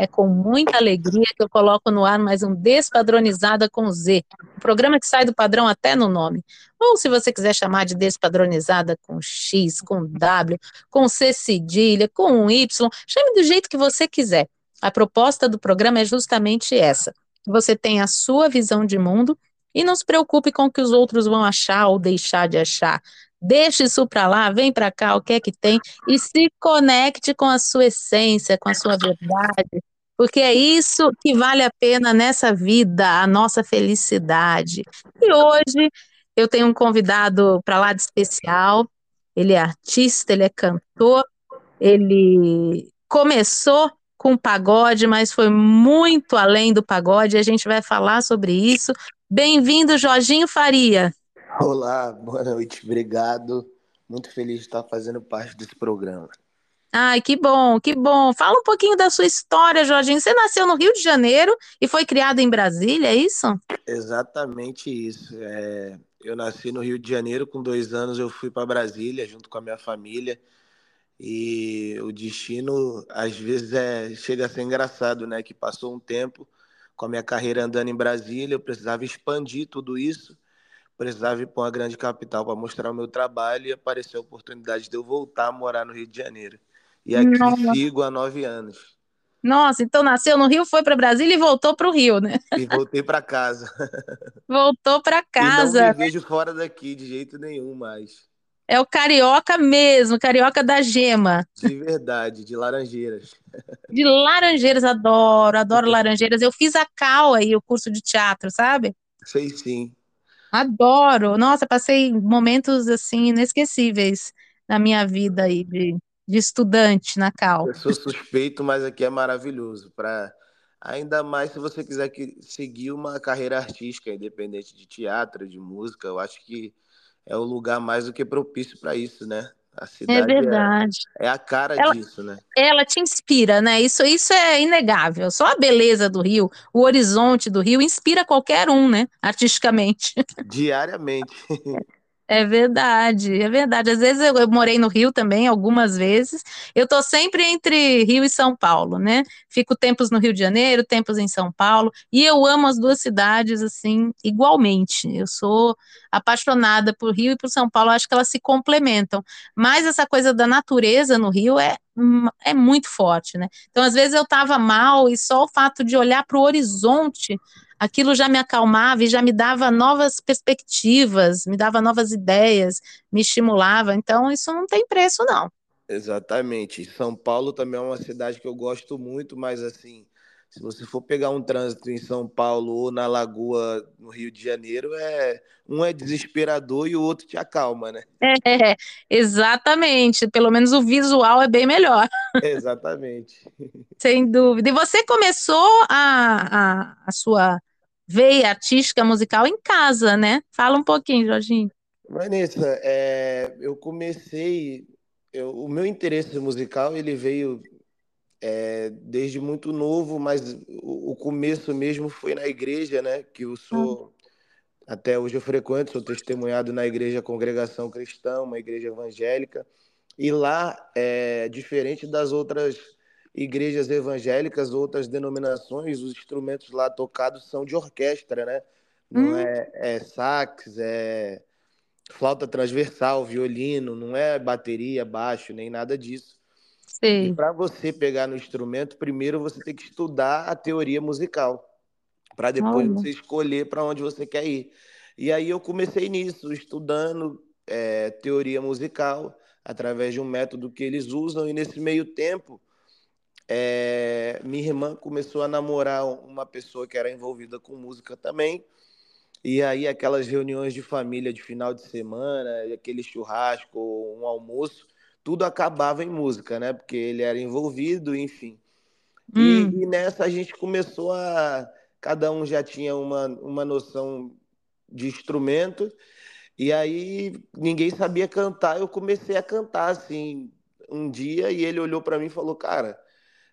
É com muita alegria que eu coloco no ar mais um Despadronizada com Z, um programa que sai do padrão até no nome. Ou se você quiser chamar de Despadronizada com X, com W, com C cedilha, com Y, chame do jeito que você quiser. A proposta do programa é justamente essa: você tenha a sua visão de mundo e não se preocupe com o que os outros vão achar ou deixar de achar. Deixe isso para lá, vem para cá, o que é que tem, e se conecte com a sua essência, com a sua verdade, porque é isso que vale a pena nessa vida, a nossa felicidade. E hoje eu tenho um convidado para lá de especial. Ele é artista, ele é cantor, ele começou com pagode, mas foi muito além do pagode. A gente vai falar sobre isso. Bem-vindo, Jorginho Faria. Olá, boa noite, obrigado. Muito feliz de estar fazendo parte desse programa. Ai, que bom, que bom. Fala um pouquinho da sua história, Jorginho. Você nasceu no Rio de Janeiro e foi criado em Brasília, é isso? Exatamente isso. É, eu nasci no Rio de Janeiro, com dois anos eu fui para Brasília junto com a minha família. E o destino, às vezes, é, chega a ser engraçado, né? Que passou um tempo com a minha carreira andando em Brasília, eu precisava expandir tudo isso, precisava ir para uma grande capital para mostrar o meu trabalho e apareceu a oportunidade de eu voltar a morar no Rio de Janeiro. E aqui Nossa. sigo há nove anos. Nossa, então nasceu no Rio, foi para Brasília e voltou para o Rio, né? E voltei para casa. Voltou para casa. E não me vejo fora daqui de jeito nenhum mais. É o carioca mesmo, carioca da gema. De verdade, de Laranjeiras. De Laranjeiras, adoro, adoro Laranjeiras. Eu fiz a CAL aí, o curso de teatro, sabe? Sei sim. Adoro. Nossa, passei momentos assim inesquecíveis na minha vida aí de de estudante na Cal. Eu sou suspeito, mas aqui é maravilhoso. Pra... Ainda mais se você quiser que seguir uma carreira artística, independente de teatro, de música, eu acho que é o lugar mais do que propício para isso, né? A cidade é verdade. É, é a cara ela, disso, né? Ela te inspira, né? Isso, isso é inegável. Só a beleza do Rio, o horizonte do Rio, inspira qualquer um, né? Artisticamente. Diariamente. É verdade, é verdade. Às vezes eu, eu, morei no Rio também, algumas vezes. Eu tô sempre entre Rio e São Paulo, né? Fico tempos no Rio de Janeiro, tempos em São Paulo, e eu amo as duas cidades assim igualmente. Eu sou apaixonada por Rio e por São Paulo, acho que elas se complementam. Mas essa coisa da natureza no Rio é é muito forte, né? Então, às vezes eu estava mal e só o fato de olhar para o horizonte aquilo já me acalmava e já me dava novas perspectivas, me dava novas ideias, me estimulava. Então, isso não tem preço, não. Exatamente. São Paulo também é uma cidade que eu gosto muito, mas assim, se você for pegar um trânsito em São Paulo ou na Lagoa, no Rio de Janeiro, é um é desesperador e o outro te acalma, né? É, exatamente. Pelo menos o visual é bem melhor. Exatamente. Sem dúvida. E você começou a, a, a sua veia artística musical em casa, né? Fala um pouquinho, Jorginho. Vanessa, é, eu comecei, eu, o meu interesse musical ele veio é, desde muito novo, mas o, o, começo mesmo foi na igreja, né? Que eu sou, ah. até hoje eu frequento, sou testemunhado na igreja Congregação Cristã, uma igreja evangélica, e lá, é, diferente das outras igrejas evangélicas, outras denominações, os instrumentos lá tocados são de orquestra, né? Não hum. é, é sax, é flauta transversal, violino, não é bateria, baixo, nem nada disso. Sim. E para você pegar no instrumento, primeiro você tem que estudar a teoria musical, para depois Olha. você escolher para onde você quer ir. E aí eu comecei nisso, estudando é, teoria musical através de um método que eles usam, e nesse meio tempo é, minha irmã começou a namorar uma pessoa que era envolvida com música também. E aí aquelas reuniões de família de final de semana, aquele churrasco, um almoço, tudo acabava em música, né? Porque ele era envolvido, enfim. Hum. E, e, nessa a gente começou a. Cada um já tinha uma, uma noção de instrumento, e aí ninguém sabia cantar. Eu comecei a cantar assim um dia, e ele olhou para mim e falou: Cara,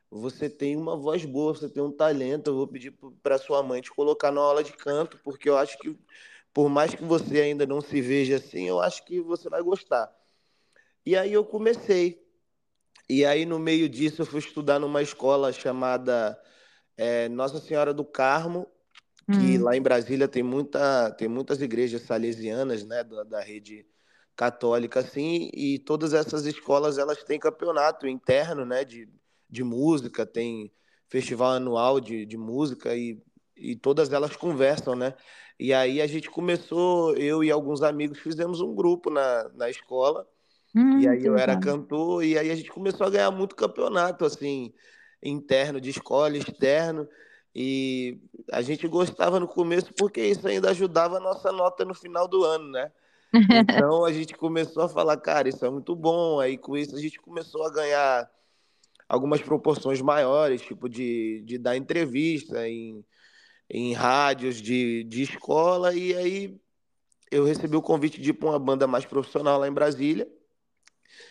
você tem uma voz boa, você tem um talento. Eu vou pedir para sua mãe te colocar na aula de canto, porque eu acho que, por mais que você ainda não se veja assim, eu acho que você vai gostar. E aí eu comecei. E aí, no meio disso, eu fui estudar numa escola chamada é, Nossa Senhora do Carmo, que hum. lá em Brasília tem, muita, tem muitas igrejas salesianas, né, da, da rede católica, assim, e todas essas escolas, elas têm campeonato interno, né, de, de música, tem festival anual de, de música e, e todas elas conversam, né? E aí a gente começou, eu e alguns amigos fizemos um grupo na, na escola Hum, e aí eu era cantor, e aí a gente começou a ganhar muito campeonato, assim, interno, de escola, externo. E a gente gostava no começo porque isso ainda ajudava a nossa nota no final do ano, né? Então a gente começou a falar, cara, isso é muito bom. Aí com isso a gente começou a ganhar algumas proporções maiores, tipo de, de dar entrevista em, em rádios de, de escola. E aí eu recebi o convite de ir para uma banda mais profissional lá em Brasília.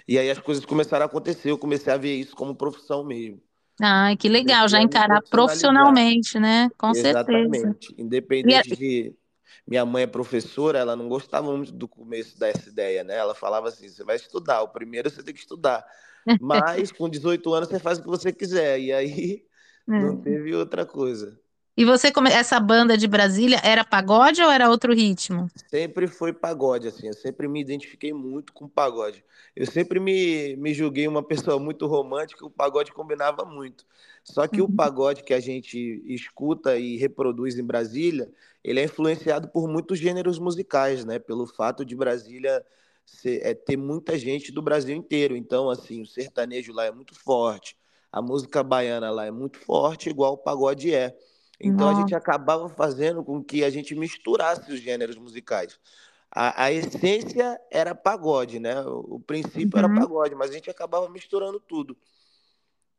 E aí as coisas começaram a acontecer, eu comecei a ver isso como profissão mesmo. Ah, que legal, já encarar profissionalmente, né? Com Exatamente. certeza. Independente de. Minha mãe é professora, ela não gostava muito do começo dessa ideia, né? Ela falava assim: você vai estudar, o primeiro você tem que estudar. Mas com 18 anos você faz o que você quiser. E aí não é. teve outra coisa. E você, essa banda de Brasília, era pagode ou era outro ritmo? Sempre foi pagode, assim. Eu sempre me identifiquei muito com pagode. Eu sempre me, me julguei uma pessoa muito romântica, o pagode combinava muito. Só que uhum. o pagode que a gente escuta e reproduz em Brasília, ele é influenciado por muitos gêneros musicais, né? Pelo fato de Brasília ser, é, ter muita gente do Brasil inteiro. Então, assim, o sertanejo lá é muito forte, a música baiana lá é muito forte, igual o pagode é. Então Nossa. a gente acabava fazendo com que a gente misturasse os gêneros musicais. A, a essência era pagode, né? O, o princípio uhum. era pagode, mas a gente acabava misturando tudo.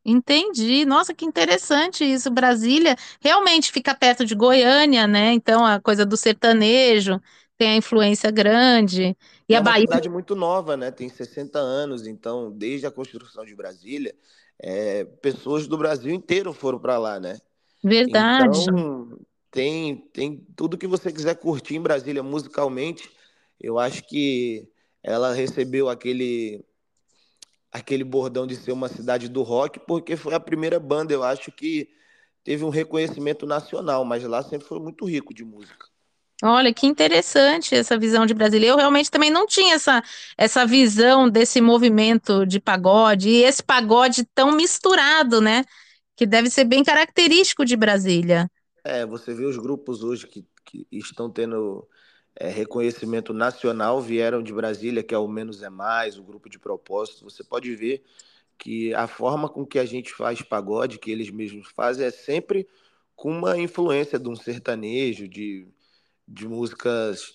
Entendi. Nossa, que interessante isso. Brasília realmente fica perto de Goiânia, né? Então a coisa do sertanejo tem a influência grande. E é a Bahia. É uma cidade muito nova, né? Tem 60 anos, então, desde a construção de Brasília, é, pessoas do Brasil inteiro foram para lá, né? Verdade. Então, tem, tem tudo que você quiser curtir em Brasília musicalmente. Eu acho que ela recebeu aquele aquele bordão de ser uma cidade do rock, porque foi a primeira banda, eu acho que teve um reconhecimento nacional, mas lá sempre foi muito rico de música. Olha, que interessante essa visão de Brasília. Eu realmente também não tinha essa, essa visão desse movimento de pagode, e esse pagode tão misturado, né? que deve ser bem característico de Brasília. É, você vê os grupos hoje que, que estão tendo é, reconhecimento nacional vieram de Brasília, que é o Menos é Mais, o grupo de propósito. Você pode ver que a forma com que a gente faz pagode, que eles mesmos fazem, é sempre com uma influência de um sertanejo, de, de músicas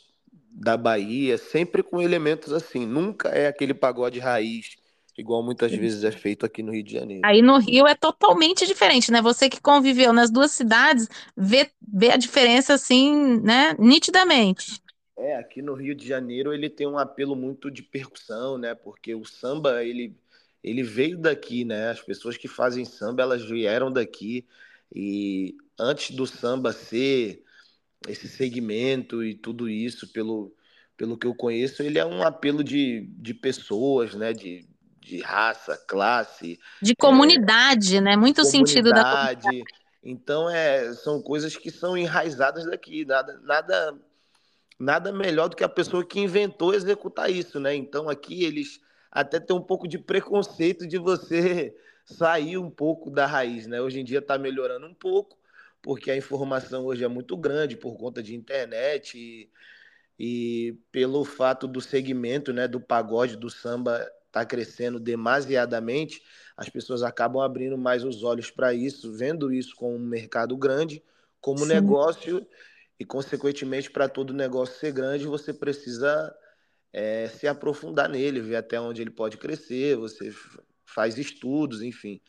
da Bahia, sempre com elementos assim. Nunca é aquele pagode raiz igual muitas vezes é feito aqui no Rio de Janeiro. Aí no Rio é totalmente diferente, né? Você que conviveu nas duas cidades vê, vê a diferença assim, né, nitidamente. É, aqui no Rio de Janeiro ele tem um apelo muito de percussão, né? Porque o samba, ele, ele veio daqui, né? As pessoas que fazem samba, elas vieram daqui e antes do samba ser esse segmento e tudo isso, pelo, pelo que eu conheço, ele é um apelo de, de pessoas, né? De, de raça, classe. De comunidade, é, né? Muito sentido da comunidade. Então, é, são coisas que são enraizadas daqui. Nada, nada, nada melhor do que a pessoa que inventou executar isso, né? Então, aqui eles até têm um pouco de preconceito de você sair um pouco da raiz, né? Hoje em dia está melhorando um pouco, porque a informação hoje é muito grande por conta de internet e, e pelo fato do segmento, né, do pagode, do samba está crescendo demasiadamente, as pessoas acabam abrindo mais os olhos para isso, vendo isso como um mercado grande, como Sim. negócio, e consequentemente, para todo negócio ser grande, você precisa é, se aprofundar nele, ver até onde ele pode crescer, você faz estudos, enfim.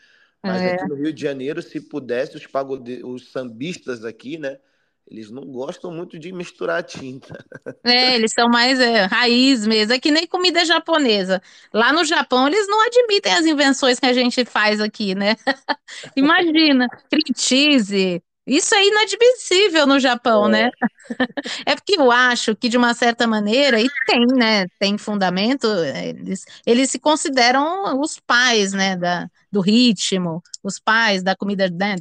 Mas é. aqui no Rio de Janeiro, se pudesse, os, pagode... os sambistas aqui, né? Eles não gostam muito de misturar tinta. É, eles são mais é, raiz mesmo. É que nem comida japonesa. Lá no Japão, eles não admitem as invenções que a gente faz aqui, né? Imagina, cream cheese. Isso é inadmissível no Japão, né? é. né? É porque eu acho que, de uma certa maneira, e tem, né? Tem fundamento, eles, eles se consideram os pais, né? Da, do ritmo, os pais da comida, né,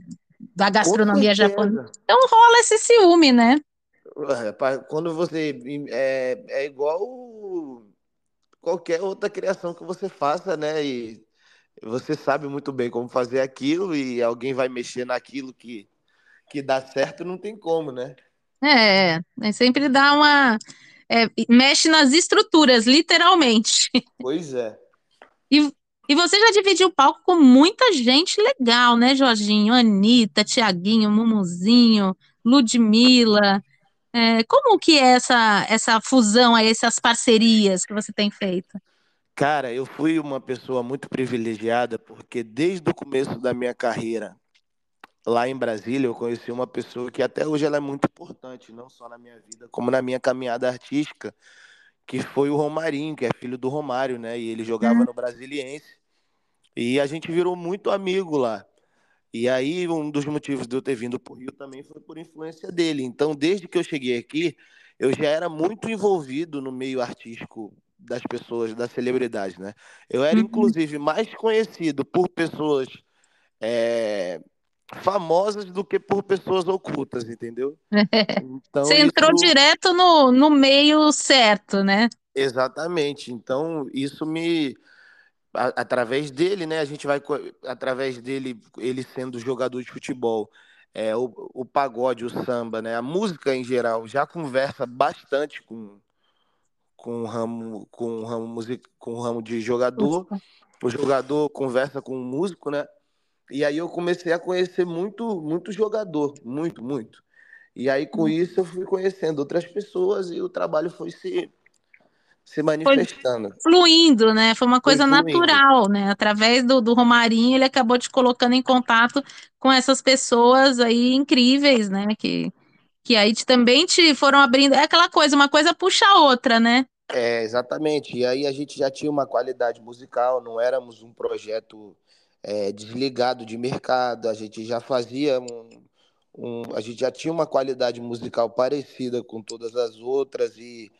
da gastronomia japonesa. Então rola esse ciúme, né? Quando você é, é igual qualquer outra criação que você faça, né? E você sabe muito bem como fazer aquilo e alguém vai mexer naquilo que, que dá certo, não tem como, né? É, é sempre dá uma. É, mexe nas estruturas, literalmente. Pois é. E e você já dividiu o palco com muita gente legal, né, Jorginho? Anitta, Tiaguinho, Mumuzinho, Ludmilla. É, como que é essa, essa fusão, essas parcerias que você tem feito? Cara, eu fui uma pessoa muito privilegiada porque desde o começo da minha carreira lá em Brasília eu conheci uma pessoa que até hoje ela é muito importante, não só na minha vida, como na minha caminhada artística, que foi o Romarinho, que é filho do Romário, né? E ele jogava uhum. no Brasiliense. E a gente virou muito amigo lá. E aí, um dos motivos de eu ter vindo para o Rio também foi por influência dele. Então, desde que eu cheguei aqui, eu já era muito envolvido no meio artístico das pessoas, das celebridades, né? Eu era, uhum. inclusive, mais conhecido por pessoas é, famosas do que por pessoas ocultas, entendeu? Então, Você entrou isso... direto no, no meio certo, né? Exatamente. Então, isso me. através dele, né? A gente vai. Através dele, ele sendo jogador de futebol, é, o, o pagode, o samba, né? A música em geral já conversa bastante com, com o ramo, com o ramo, music, com o ramo de jogador. O jogador conversa com o músico, né? E aí eu comecei a conhecer muito, muito jogador, muito, muito. E aí com hum. isso eu fui conhecendo outras pessoas e o trabalho foi se se manifestando. Foi fluindo, né? Foi uma coisa foi natural, né? Através do, do Romarinho, ele acabou te colocando em contato com essas pessoas aí incríveis, né? Que, que aí te, também te foram abrindo. É aquela coisa, uma coisa puxa a outra, né? É, exatamente. E aí a gente já tinha uma qualidade musical, não éramos um projeto é, desligado de mercado, a gente já fazia um, um, a gente já tinha uma qualidade musical parecida com todas as outras e,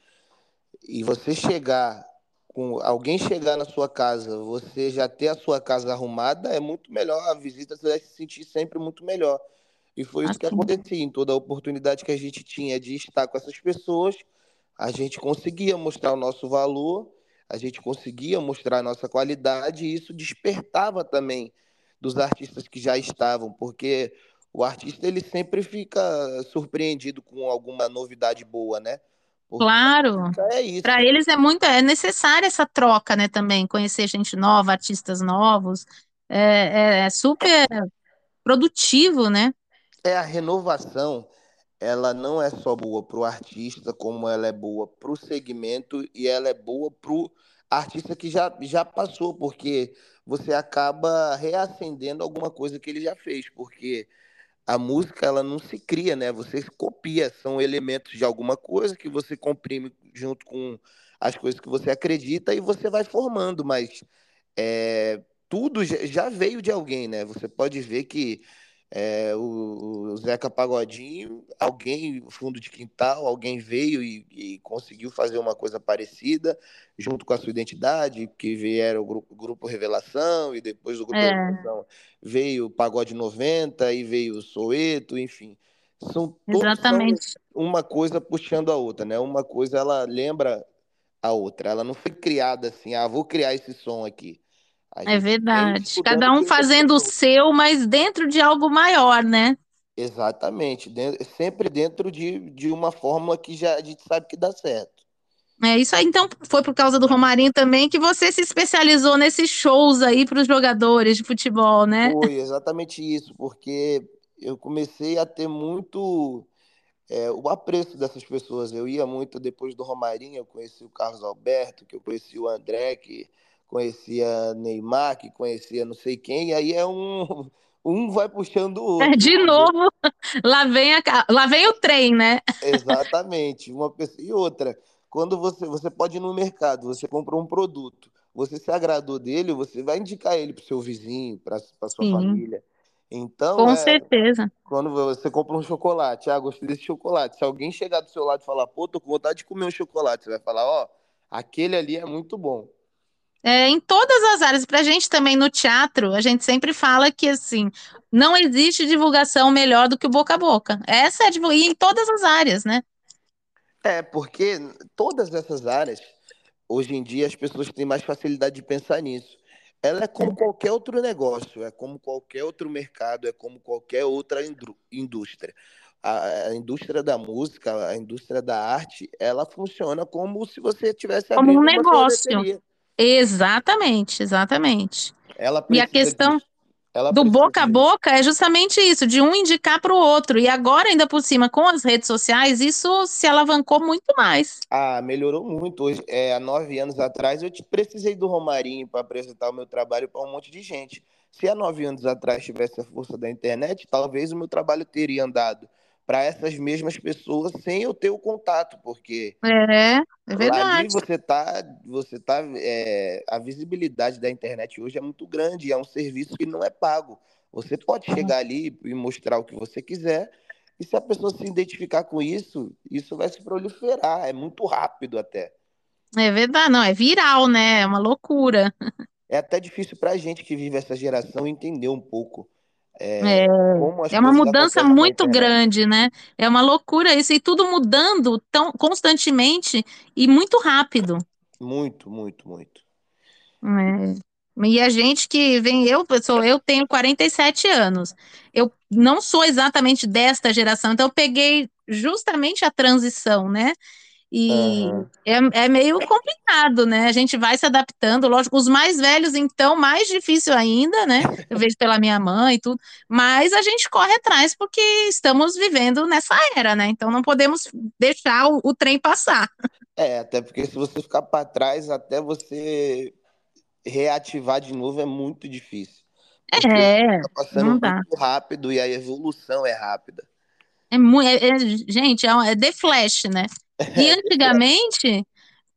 e você chegar com alguém chegar na sua casa, você já ter a sua casa arrumada é muito melhor, a visita você vai se sentir sempre muito melhor. E foi isso que acontecia. Em toda a oportunidade que a gente tinha de estar com essas pessoas, a gente conseguia mostrar o nosso valor a gente conseguia mostrar a nossa qualidade e isso despertava também dos artistas que já estavam, porque o artista ele sempre fica surpreendido com alguma novidade boa, né? Porque claro. É Para eles é muito é necessária essa troca, né? Também conhecer gente nova, artistas novos, é, é, é super produtivo, né? É a renovação ela não é só boa para o artista, como ela é boa para o segmento e ela é boa para o artista que já, já passou, porque você acaba reacendendo alguma coisa que ele já fez, porque a música ela não se cria, né? Você copia, são elementos de alguma coisa que você comprime junto com as coisas que você acredita e você vai formando, mas é, tudo já veio de alguém, né? Você pode ver que é, o, o, Zeca Pagodinho, alguém, fundo de quintal, alguém veio e, e, conseguiu fazer uma coisa parecida, junto com a sua identidade, que vieram o grupo, grupo Revelação, e depois do Grupo é. Revelação veio o Pagode 90, e veio o Soeto, enfim. São Exatamente. Uma coisa puxando a outra, né? Uma coisa ela lembra a outra. Ela não foi criada assim, ah, vou criar esse som aqui. É verdade. Cada um fazendo o seu, mas dentro de algo maior, né? Exatamente. Dentro, sempre dentro de, de uma fórmula que já a gente sabe que dá certo. É isso aí. Então, foi por causa do Romarinho também que você se especializou nesses shows aí para os jogadores de futebol, né? Foi exatamente isso, porque eu comecei a ter muito é, o apreço dessas pessoas. Eu ia muito depois do Romarinho, eu conheci o Carlos Alberto, que eu conheci o André, que conhecia Neymar, que conhecia não sei quem, e aí é um, um vai puxando o outro. De novo, lá vem, a, lá vem o trem, né? Exatamente, uma pessoa e outra. Quando você, você pode ir no mercado, você compra um produto, você se agradou dele, você vai indicar ele para o seu vizinho, para sua Sim. família. Então, com é, certeza. Quando você compra um chocolate, ah, gostei desse chocolate. Se alguém chegar do seu lado e falar, pô, tô com vontade de comer um chocolate, você vai falar, ó, oh, aquele ali é muito bom. É, em todas as áreas, para a gente também no teatro, a gente sempre fala que assim não existe divulgação melhor do que o boca a boca. Essa é a divulgação, e em todas as áreas, né? É, porque todas essas áreas, hoje em dia, as pessoas têm mais facilidade de pensar nisso. Ela é como qualquer outro negócio, é como qualquer outro mercado, é como qualquer outra indústria. A, a indústria da música, a indústria da arte, ela funciona como se você tivesse como um negócio. Exatamente, exatamente. Ela e a questão do boca a boca é justamente isso, de um indicar para o outro. E agora, ainda por cima, com as redes sociais, isso se alavancou muito mais. Ah, melhorou muito. Hoje, é, há nove anos atrás, eu precisei do Romarinho para apresentar o meu trabalho para um monte de gente. Se há nove anos atrás tivesse a força da internet, talvez o meu trabalho teria andado para essas mesmas pessoas sem eu ter o contato, porque é, é verdade. Ali você tá, você tá, é, a visibilidade da internet hoje é muito grande, é um serviço que não é pago. Você pode chegar ali e mostrar o que você quiser, e se a pessoa se identificar com isso, isso vai se proliferar, é muito rápido até. É verdade, não, é viral, né? É uma loucura. É até difícil para a gente que vive essa geração entender um pouco é, é uma mudança muito grande, né? É uma loucura isso, e tudo mudando tão constantemente e muito rápido. Muito, muito, muito. É. E a gente que vem, eu sou, eu tenho 47 anos. Eu não sou exatamente desta geração, então eu peguei justamente a transição, né? E uhum. é, é meio complicado, né? A gente vai se adaptando, lógico. Os mais velhos, então, mais difícil ainda, né? Eu vejo pela minha mãe e tudo. Mas a gente corre atrás porque estamos vivendo nessa era, né? Então não podemos deixar o, o trem passar. É, até porque se você ficar para trás, até você reativar de novo é muito difícil. Porque é, tá passando muito rápido e a evolução é rápida. É muito, é, é, gente, é, é The Flash, né? E antigamente,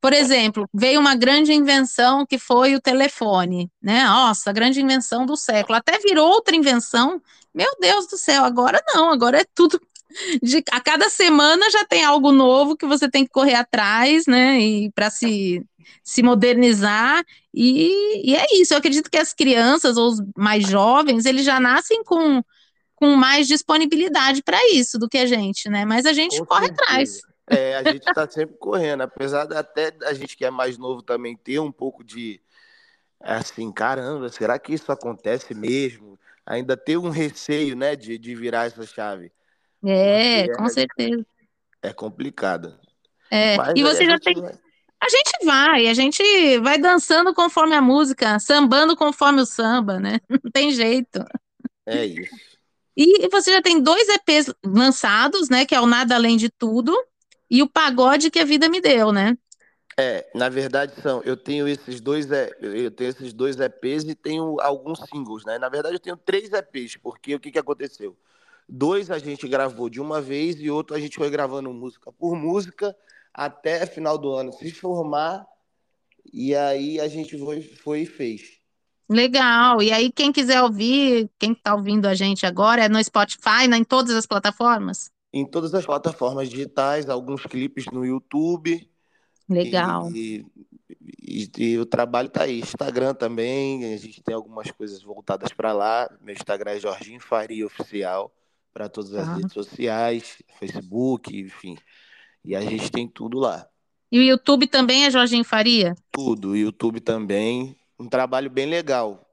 por exemplo, veio uma grande invenção que foi o telefone, né? Nossa, grande invenção do século. Até virou outra invenção. Meu Deus do céu, agora não, agora é tudo. De, a cada semana já tem algo novo que você tem que correr atrás, né? E para se, se modernizar. E, e é isso. Eu acredito que as crianças ou os mais jovens, eles já nascem com, com mais disponibilidade para isso do que a gente, né? Mas a gente com corre certeza. atrás. É, a gente está sempre correndo, apesar de até a gente que é mais novo também ter um pouco de assim, caramba, será que isso acontece mesmo? Ainda ter um receio, né, de, de virar essa chave. É, com é, certeza. É complicado. É, Mas e você já tem. Vai... A gente vai, a gente vai dançando conforme a música, sambando conforme o samba, né? Não tem jeito. É isso. E você já tem dois EPs lançados, né? Que é o Nada Além de Tudo e o pagode que a vida me deu, né? É, na verdade são, eu tenho esses dois, eu tenho esses dois EPs e tenho alguns singles, né? Na verdade eu tenho três EPs, porque o que, que aconteceu? Dois a gente gravou de uma vez e outro a gente foi gravando música por música até final do ano se formar e aí a gente foi, foi e fez. Legal. E aí quem quiser ouvir, quem está ouvindo a gente agora é no Spotify, né, em todas as plataformas? Em todas as plataformas digitais, alguns clipes no YouTube. Legal. E, e, e o trabalho está aí. Instagram também, a gente tem algumas coisas voltadas para lá. Meu Instagram é Jorginho Faria Oficial, para todas as ah. redes sociais, Facebook, enfim. E a gente tem tudo lá. E o YouTube também é Jorginho Faria? Tudo, o YouTube também. Um trabalho bem legal.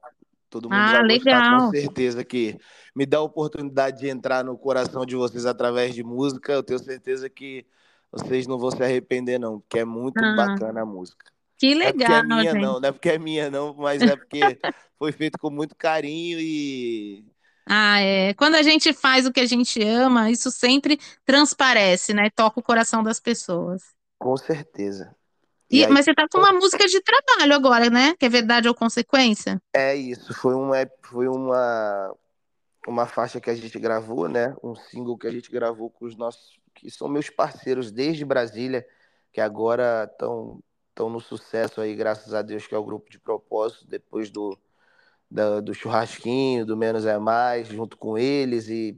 Todo mundo ah, vai legal. gostar com certeza que me dá a oportunidade de entrar no coração de vocês através de música. Eu tenho certeza que vocês não vão se arrepender, não, porque é muito ah, bacana a música. Que legal, não é é minha, gente. não, não é porque é minha, não, mas é porque foi feito com muito carinho e. Ah, é. Quando a gente faz o que a gente ama, isso sempre transparece, né? Toca o coração das pessoas. Com certeza. E, aí, mas você está com uma música de trabalho agora, né? Que é verdade ou consequência? É isso, foi uma, foi uma, uma faixa que a gente gravou, né? Um single que a gente gravou com os nossos, que são meus parceiros desde Brasília, que agora estão estão no sucesso aí, graças a Deus, que é o grupo de propósito, depois do, da, do churrasquinho, do Menos é Mais, junto com eles, e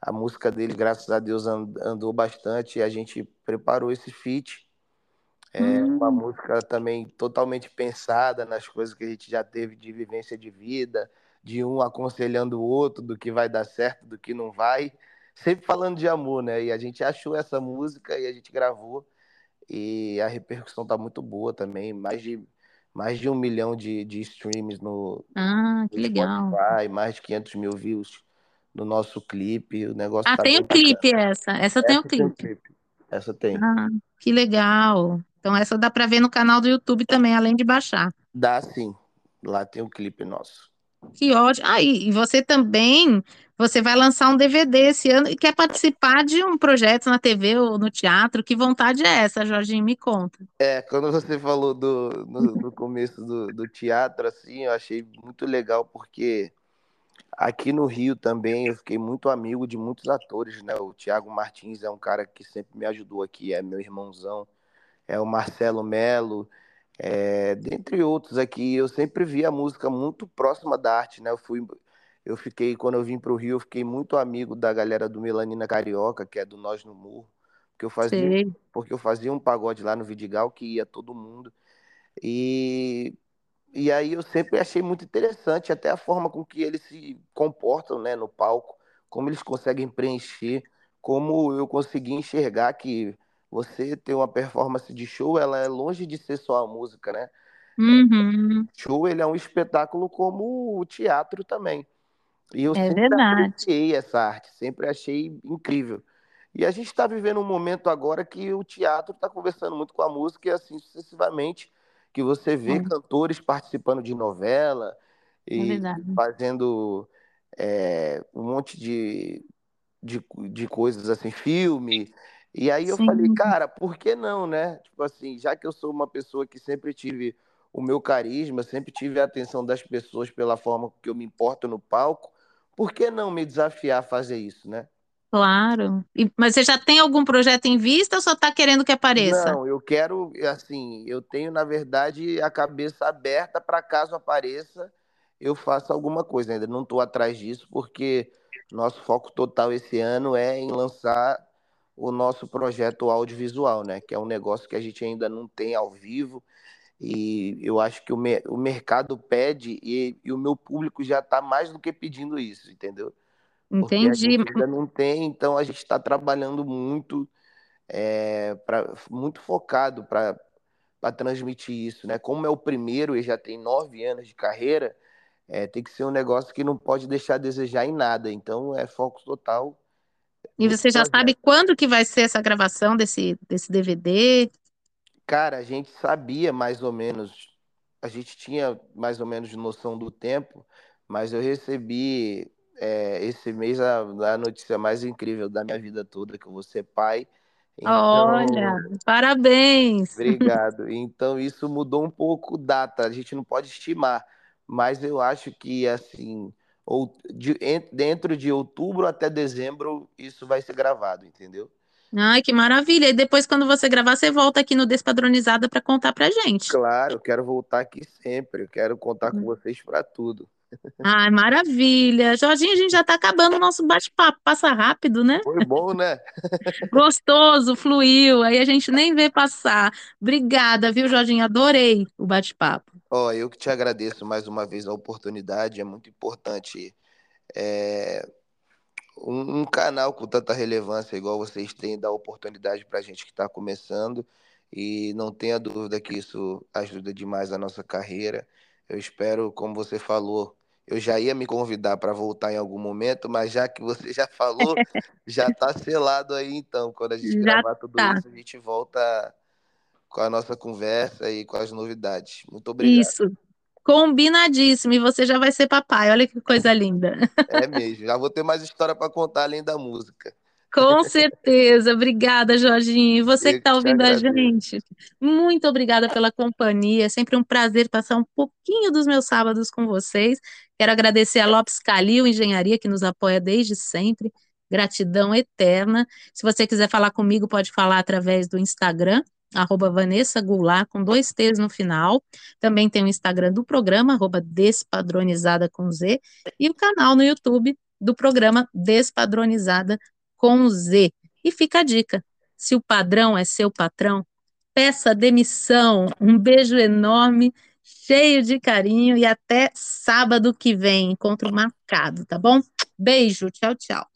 a música deles, graças a Deus, andou bastante, e a gente preparou esse feat. É hum. uma música também totalmente pensada nas coisas que a gente já teve de vivência de vida, de um aconselhando o outro do que vai dar certo, do que não vai, sempre falando de amor, né? E a gente achou essa música e a gente gravou e a repercussão tá muito boa também, mais de mais de um milhão de, de streams no, ah, que no legal. Spotify, mais de 500 mil views no nosso clipe, o negócio Ah, tá tem o clipe essa, essa, tem o clipe. Tem clipe. Essa tem. Ah, que legal. Então essa dá para ver no canal do YouTube também, além de baixar. Dá sim, lá tem o clipe nosso. Que ótimo. Ah, e você também, você vai lançar um DVD esse ano e quer participar de um projeto na TV ou no teatro. Que vontade é essa, Jorginho? Me conta. É, quando você falou do, no, do começo do, do teatro, assim, eu achei muito legal, porque aqui no Rio também eu fiquei muito amigo de muitos atores, né? O Tiago Martins é um cara que sempre me ajudou aqui, é meu irmãozão. É o Marcelo Melo, é, dentre outros aqui, eu sempre vi a música muito próxima da arte, né? Eu fui, eu fiquei, quando eu vim para o Rio, eu fiquei muito amigo da galera do Melanina Carioca, que é do Nós no Murro, porque eu fazia, porque eu fazia um pagode lá no Vidigal que ia todo mundo. E, e aí eu sempre achei muito interessante até a forma com que eles se comportam, né, no palco, como eles conseguem preencher, como eu consegui enxergar que você ter uma performance de show, ela é longe de ser só a música, né? Uhum. Show, ele é um espetáculo como o teatro também. E eu é sempre verdade. apreciei essa arte, sempre achei incrível. E a gente está vivendo um momento agora que o teatro está conversando muito com a música e assim sucessivamente, que você vê é. cantores participando de novela é e é fazendo é, um monte de, de, de coisas assim, filme, e aí eu Sim. falei, cara, por que não, né? Tipo assim, já que eu sou uma pessoa que sempre tive o meu carisma, sempre tive a atenção das pessoas pela forma que eu me importo no palco, por que não me desafiar a fazer isso, né? Claro. E, mas você já tem algum projeto em vista ou só está querendo que apareça? Não, eu quero, assim, eu tenho, na verdade, a cabeça aberta para caso apareça, eu faça alguma coisa. Ainda não estou atrás disso, porque nosso foco total esse ano é em lançar o nosso projeto audiovisual, né? Que é um negócio que a gente ainda não tem ao vivo. E eu acho que o, me o mercado pede e, e, o meu público já está mais do que pedindo isso, entendeu? Entendi. a gente ainda não tem, então a gente está trabalhando muito, é, pra, muito focado para transmitir isso, né? Como é o primeiro e já tem nove anos de carreira, é, tem que ser um negócio que não pode deixar a desejar em nada. Então é foco total e você já sabe quando que vai ser essa gravação desse, desse DVD? Cara, a gente sabia mais ou menos, a gente tinha mais ou menos noção do tempo, mas eu recebi é, esse mês a, a, notícia mais incrível da minha vida toda, que eu vou ser pai. Então, Olha, parabéns! Obrigado. Então isso mudou um pouco data, a gente não pode estimar, mas eu acho que assim ou de, dentro de outubro até dezembro isso vai ser gravado, entendeu? Ai, que maravilha! E depois, quando você gravar, você volta aqui no Despadronizada para contar pra gente. Claro, eu quero voltar aqui sempre, eu quero contar com hum. vocês para tudo. Ai, maravilha! Jorginho, a gente já está acabando o nosso bate-papo, passa rápido, né? Foi bom, né? Gostoso, fluiu, aí a gente nem vê passar. Obrigada, viu, Jorginho? Adorei o bate-papo. Ó, oh, eu que te agradeço mais uma vez a oportunidade, é muito importante é, um, um, canal com tanta relevância igual vocês têm, dar oportunidade para a gente que está começando e não tenha dúvida que isso ajuda demais a nossa carreira. Eu espero, como você falou, eu já ia me convidar para voltar em algum momento, mas já que você já falou, já está selado aí então. Quando a gente já gravar tudo tá. isso, a gente volta com a nossa conversa e com as novidades. Muito obrigado. Isso. Combinadíssimo. E você já vai ser papai. Olha que coisa linda. É mesmo. Já vou ter mais história para contar além da música. Com certeza. Obrigada, Jorginho. E você Eu que está ouvindo a gente, muito obrigada pela companhia. É sempre um prazer passar um pouquinho dos meus sábados com vocês. Quero agradecer a Lopes Calil Engenharia, que nos apoia desde sempre. Gratidão eterna. Se você quiser falar comigo, pode falar através do Instagram, arroba Vanessa Goulart, com dois T's no final. Também tem o Instagram do programa, arroba Despadronizada com Z, e o canal no YouTube do programa Despadronizada com Z. E fica a dica: se o padrão é seu patrão, peça demissão. Um beijo enorme, cheio de carinho e até sábado que vem. Encontro marcado, tá bom? Beijo, tchau, tchau.